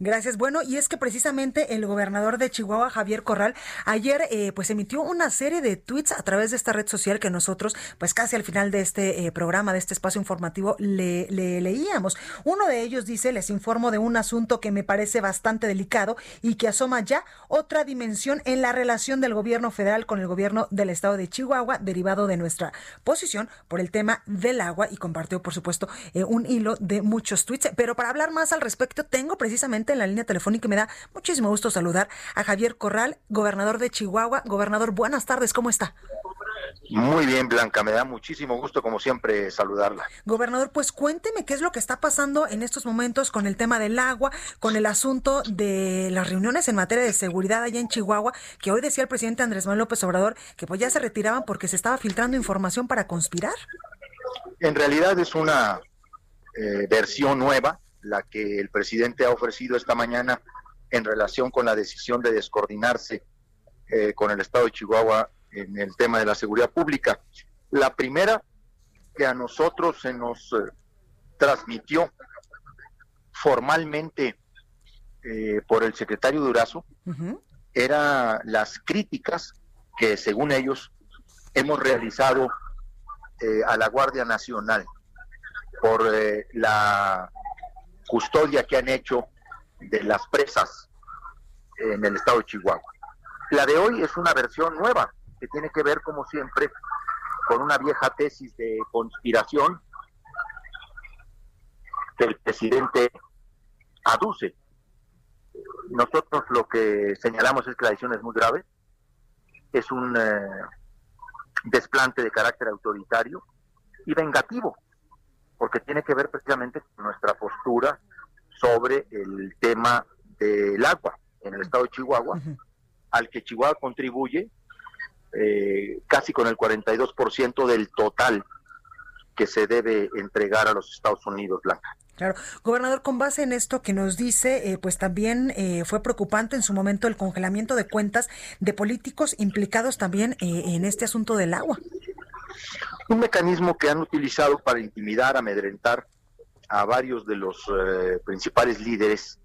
Gracias. Bueno, y es que precisamente el gobernador de Chihuahua, Javier Corral, ayer eh, pues emitió una serie de tweets a través de esta red social que nosotros, pues casi al final de este eh, programa, de este espacio informativo, le, le, leíamos. Uno de ellos dice, les informo de un asunto que me parece bastante delicado y que asoma ya otra dimensión en la relación del gobierno federal con el gobierno del estado de Chihuahua, derivado de nuestra posición por el tema del agua y compartió, por supuesto, eh, un hilo de muchos tweets. Pero para hablar más al respecto, tengo precisamente en la línea telefónica y me da muchísimo gusto saludar a Javier Corral, gobernador de Chihuahua. Gobernador, buenas tardes, ¿cómo está? Muy bien, Blanca, me da muchísimo gusto, como siempre, saludarla. Gobernador, pues cuénteme qué es lo que está pasando en estos momentos con el tema del agua, con el asunto de las reuniones en materia de seguridad allá en Chihuahua, que hoy decía el presidente Andrés Manuel López Obrador que pues ya se retiraban porque se estaba filtrando información para conspirar. En realidad es una eh, versión nueva la que el presidente ha ofrecido esta mañana en relación con la decisión de descoordinarse eh, con el Estado de Chihuahua en el tema de la seguridad pública. La primera que a nosotros se nos eh, transmitió formalmente eh, por el secretario Durazo era las críticas que según ellos hemos realizado a la Guardia Nacional por la custodia que han hecho de las presas en el estado de Chihuahua. La de hoy es una versión nueva, que tiene que ver, como siempre, con una vieja tesis de conspiración que el presidente aduce. Nosotros lo que señalamos es que la decisión es muy grave, es un eh, desplante de carácter autoritario y vengativo porque tiene que ver precisamente con nuestra postura sobre el tema del agua en el estado de Chihuahua, al que Chihuahua contribuye eh, casi con el 42% del total que se debe entregar a los Estados Unidos, Blanca. Claro, gobernador, con base en esto que nos dice, eh, pues también eh, fue preocupante en su momento el congelamiento de cuentas de políticos implicados también en este asunto del agua un mecanismo que han utilizado para intimidar, amedrentar a varios de los eh, principales líderes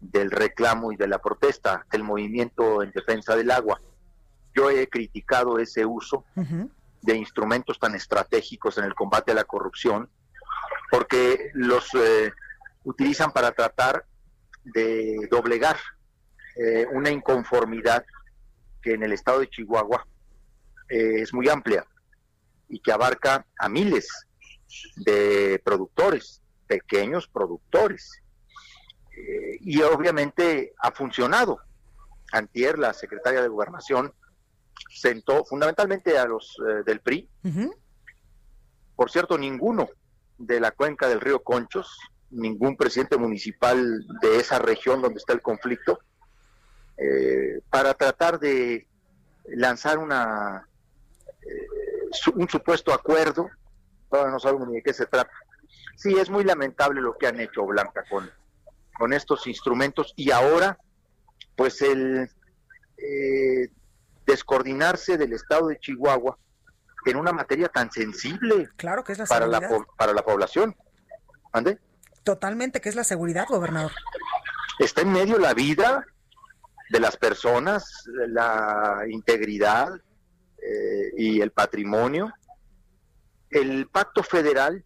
del reclamo y de la protesta del movimiento en defensa del agua. Yo he criticado ese uso de instrumentos tan estratégicos en el combate a la corrupción, porque los eh, utilizan para tratar de doblegar eh, una inconformidad que en el estado de Chihuahua es muy amplia y que abarca a miles de productores, pequeños productores. Eh, y obviamente ha funcionado. Antier, la secretaria de Gobernación, sentó fundamentalmente a los eh, del PRI. Por cierto, ninguno de la cuenca del río Conchos, ningún presidente municipal de esa región donde está el conflicto, eh, para tratar de lanzar una un supuesto acuerdo, todavía no sabemos ni de qué se trata. Sí, es muy lamentable lo que han hecho Blanca con, con estos instrumentos y ahora, pues el eh, descoordinarse del estado de Chihuahua en una materia tan sensible claro que es la para, la, para la población. ¿Ande? Totalmente, que es la seguridad, gobernador. Está en medio la vida de las personas, la integridad, eh, y el patrimonio. El pacto federal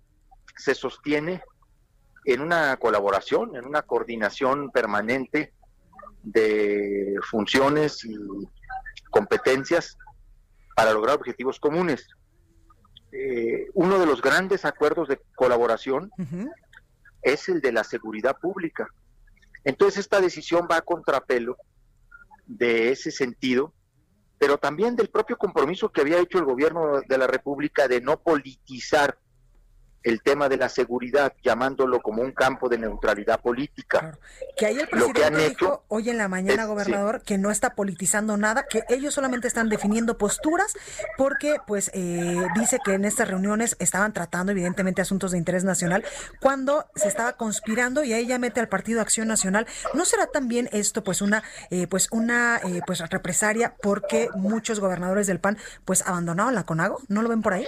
se sostiene en una colaboración, en una coordinación permanente de funciones y competencias para lograr objetivos comunes. Eh, uno de los grandes acuerdos de colaboración es el de la seguridad pública. Entonces esta decisión va a contrapelo de ese sentido pero también del propio compromiso que había hecho el gobierno de la República de no politizar el tema de la seguridad, llamándolo como un campo de neutralidad política. Que ahí el presidente dijo hoy en la mañana, gobernador, que no está politizando nada, que ellos solamente están definiendo posturas, porque pues eh, dice que en estas reuniones estaban tratando evidentemente asuntos de interés nacional, cuando se estaba conspirando y ahí ya mete al Partido Acción Nacional. ¿No será también esto pues una eh, pues una eh, pues represaria porque muchos gobernadores del PAN pues abandonaron la CONAGO? ¿No lo ven por ahí?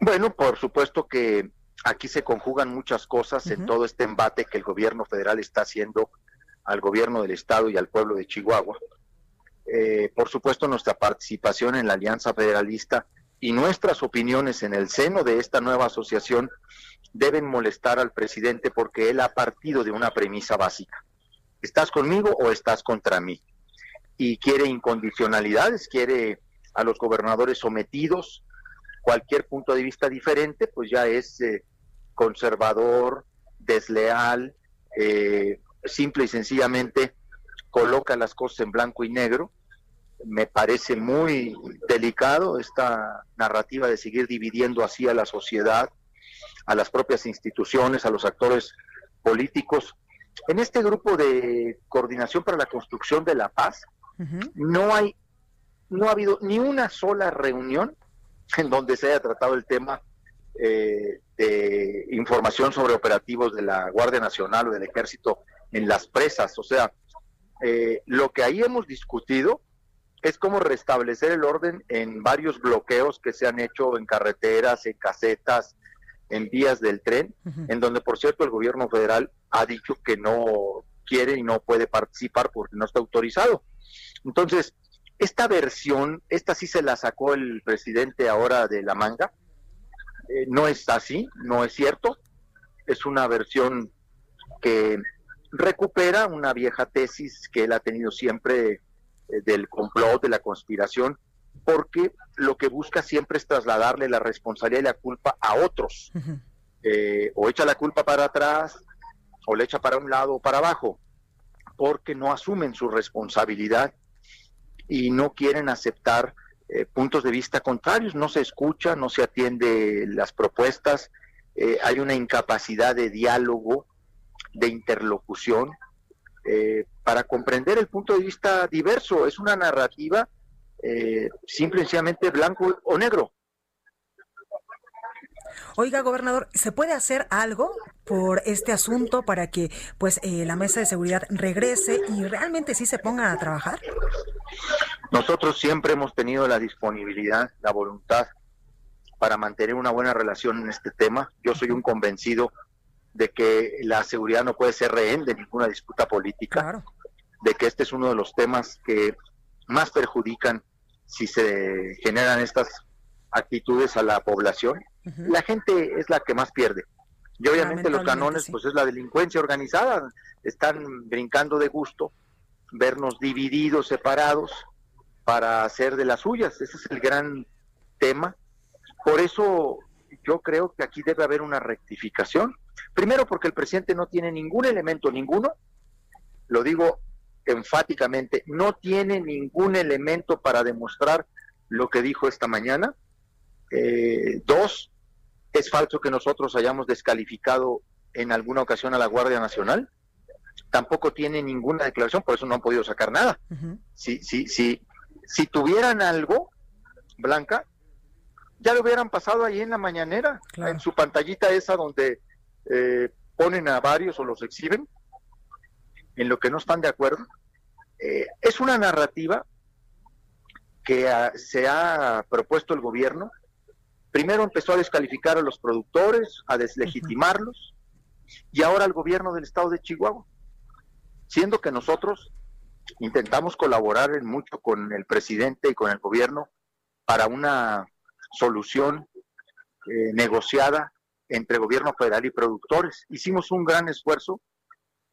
Bueno, por supuesto que aquí se conjugan muchas cosas en todo este embate que el gobierno federal está haciendo al gobierno del estado y al pueblo de Chihuahua. Eh, por supuesto, nuestra participación en la Alianza Federalista y nuestras opiniones en el seno de esta nueva asociación deben molestar al presidente porque él ha partido de una premisa básica. ¿Estás conmigo o estás contra mí? Y quiere incondicionalidades, quiere a los gobernadores sometidos, cualquier punto de vista diferente, pues ya es eh, conservador, desleal, eh, simple y sencillamente coloca las cosas en blanco y negro. Me parece muy delicado esta narrativa de seguir dividiendo así a la sociedad, a las propias instituciones, a los actores políticos. En este grupo de coordinación para la construcción de la paz, no hay, no ha habido ni una sola reunión en donde se haya tratado el tema eh, de información sobre operativos de la Guardia Nacional o del Ejército en las presas. O sea, eh, lo que ahí hemos discutido es cómo restablecer el orden en varios bloqueos que se han hecho en carreteras, en casetas, en vías del tren, en donde, por cierto, el gobierno federal ha dicho que no quiere y no puede participar porque no está autorizado. Entonces, esta versión, esta sí se la sacó el presidente ahora de la manga, eh, no es así, no es cierto, es una versión que recupera una vieja tesis que él ha tenido siempre eh, del complot, de la conspiración, porque lo que busca siempre es trasladarle la responsabilidad y la culpa a otros. Eh, o echa la culpa para atrás, o le echa para un lado o para abajo, porque no asumen su responsabilidad y no quieren aceptar eh, puntos de vista contrarios, no se escucha, no se atiende las propuestas, eh, hay una incapacidad de diálogo, de interlocución, eh, para comprender el punto de vista diverso. Es una narrativa simple y sencillamente blanco o negro. Oiga, gobernador, ¿se puede hacer algo por este asunto para que pues eh, la mesa de seguridad regrese y realmente sí se pongan a trabajar? Nosotros siempre hemos tenido la disponibilidad, la voluntad para mantener una buena relación en este tema. Yo soy un convencido de que la seguridad no puede ser rehén de ninguna disputa política, de que este es uno de los temas que más perjudican si se generan estas actitudes a la población. La gente es la que más pierde. Y obviamente los canones, pues es la delincuencia organizada, están brincando de gusto, vernos divididos, separados, para hacer de las suyas. Ese es el gran tema. Por eso yo creo que aquí debe haber una rectificación. Primero porque el presidente no tiene ningún elemento, ninguno, lo digo enfáticamente, no tiene ningún elemento para demostrar lo que dijo esta mañana. Eh, dos, es falso que nosotros hayamos descalificado en alguna ocasión a la Guardia Nacional. Tampoco tiene ninguna declaración, por eso no han podido sacar nada. si, si, si, si tuvieran algo, Blanca, ya lo hubieran pasado ahí en la mañanera, en su pantallita esa donde eh, ponen a varios o los exhiben, en lo que no están de acuerdo. Eh, es una narrativa que se ha propuesto el gobierno Primero empezó a descalificar a los productores, a deslegitimarlos, y ahora al gobierno del estado de Chihuahua, siendo que nosotros intentamos colaborar en mucho con el presidente y con el gobierno para una solución eh, negociada entre gobierno federal y productores. Hicimos un gran esfuerzo,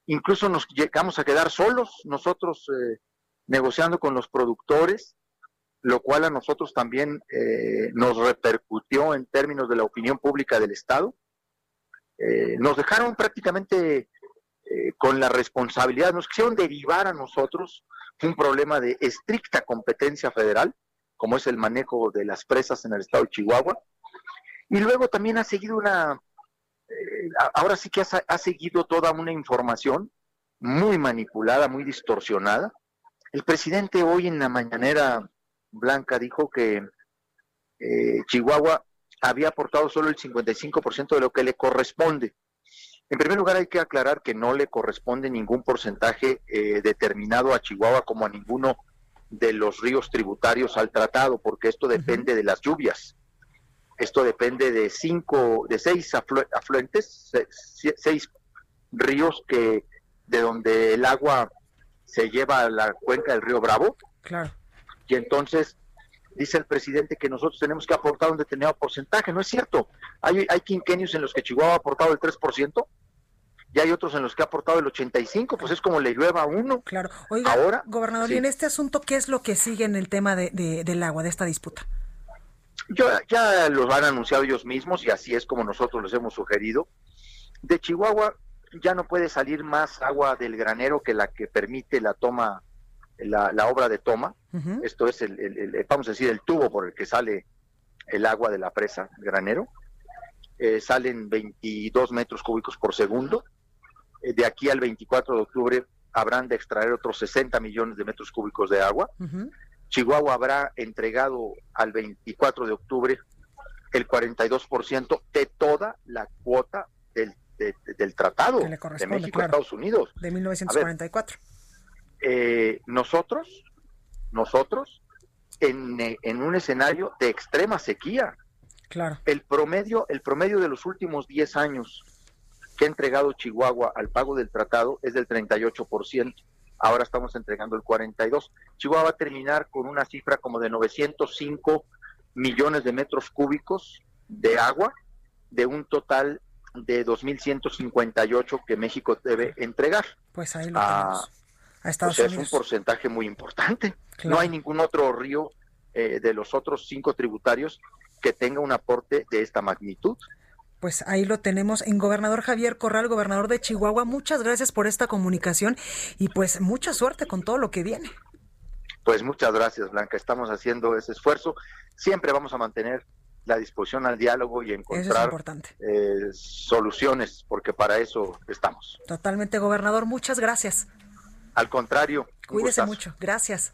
incluso nos llegamos a quedar solos nosotros eh, negociando con los productores lo cual a nosotros también eh, nos repercutió en términos de la opinión pública del Estado. Eh, nos dejaron prácticamente eh, con la responsabilidad, nos quisieron derivar a nosotros un problema de estricta competencia federal, como es el manejo de las presas en el Estado de Chihuahua, Y luego también ha seguido una, eh, ahora sí que ha, seguido toda una información muy manipulada, muy distorsionada. El presidente hoy en la mañanera blanca dijo que eh, Chihuahua había aportado solo el 55% de lo que le corresponde. En primer lugar, hay que aclarar que no le corresponde ningún porcentaje eh, determinado a Chihuahua como a ninguno de los ríos tributarios al tratado, porque esto depende de las lluvias. Esto depende de cinco, de seis afluentes, seis ríos que de donde el agua se lleva a la cuenca del río Bravo. Claro. Y entonces dice el presidente que nosotros tenemos que aportar un determinado porcentaje. No es cierto. Hay, hay quinquenios en los que Chihuahua ha aportado el 3%, y hay otros en los que ha aportado el 85, pues es como le llueva a uno. Claro. Oiga, Ahora, gobernador, y en este asunto, ¿qué es lo que sigue en el tema de, del agua, de esta disputa? Yo, ya los han anunciado ellos mismos y así es como nosotros les hemos sugerido. De Chihuahua ya no puede salir más agua del granero que la que permite la toma, la, obra de toma. Esto es, el, vamos a decir, el tubo por el que sale el agua de la presa, granero. Eh, salen 22 metros cúbicos por segundo de aquí al 24 de octubre habrán de extraer otros 60 millones de metros cúbicos de agua. Chihuahua habrá entregado al 24 de octubre el 42% de toda la cuota del, del tratado de México Estados Unidos. De 1944. eh, nosotros, nosotros, en, en, un escenario de extrema sequía. Claro. El promedio, el promedio de los últimos 10 años que ha entregado Chihuahua al pago del tratado es del 38%. Ahora estamos entregando el 42%. Chihuahua va a terminar con una cifra como de 905 millones de metros cúbicos de agua de un total de 2.158 que México debe entregar. Pues ahí lo tenemos. A Estados Es un porcentaje muy importante. No hay ningún otro río eh, de los otros cinco tributarios que tenga un aporte de esta magnitud pues ahí lo tenemos en gobernador Javier Corral, gobernador de Chihuahua. Muchas gracias por esta comunicación y pues mucha suerte con todo lo que viene. Pues muchas gracias, Blanca. Estamos haciendo ese esfuerzo. Siempre vamos a mantener la disposición al diálogo y encontrar eh, soluciones, porque para eso estamos. Totalmente, gobernador. Muchas gracias. Al contrario. Cuídese mucho. Gracias.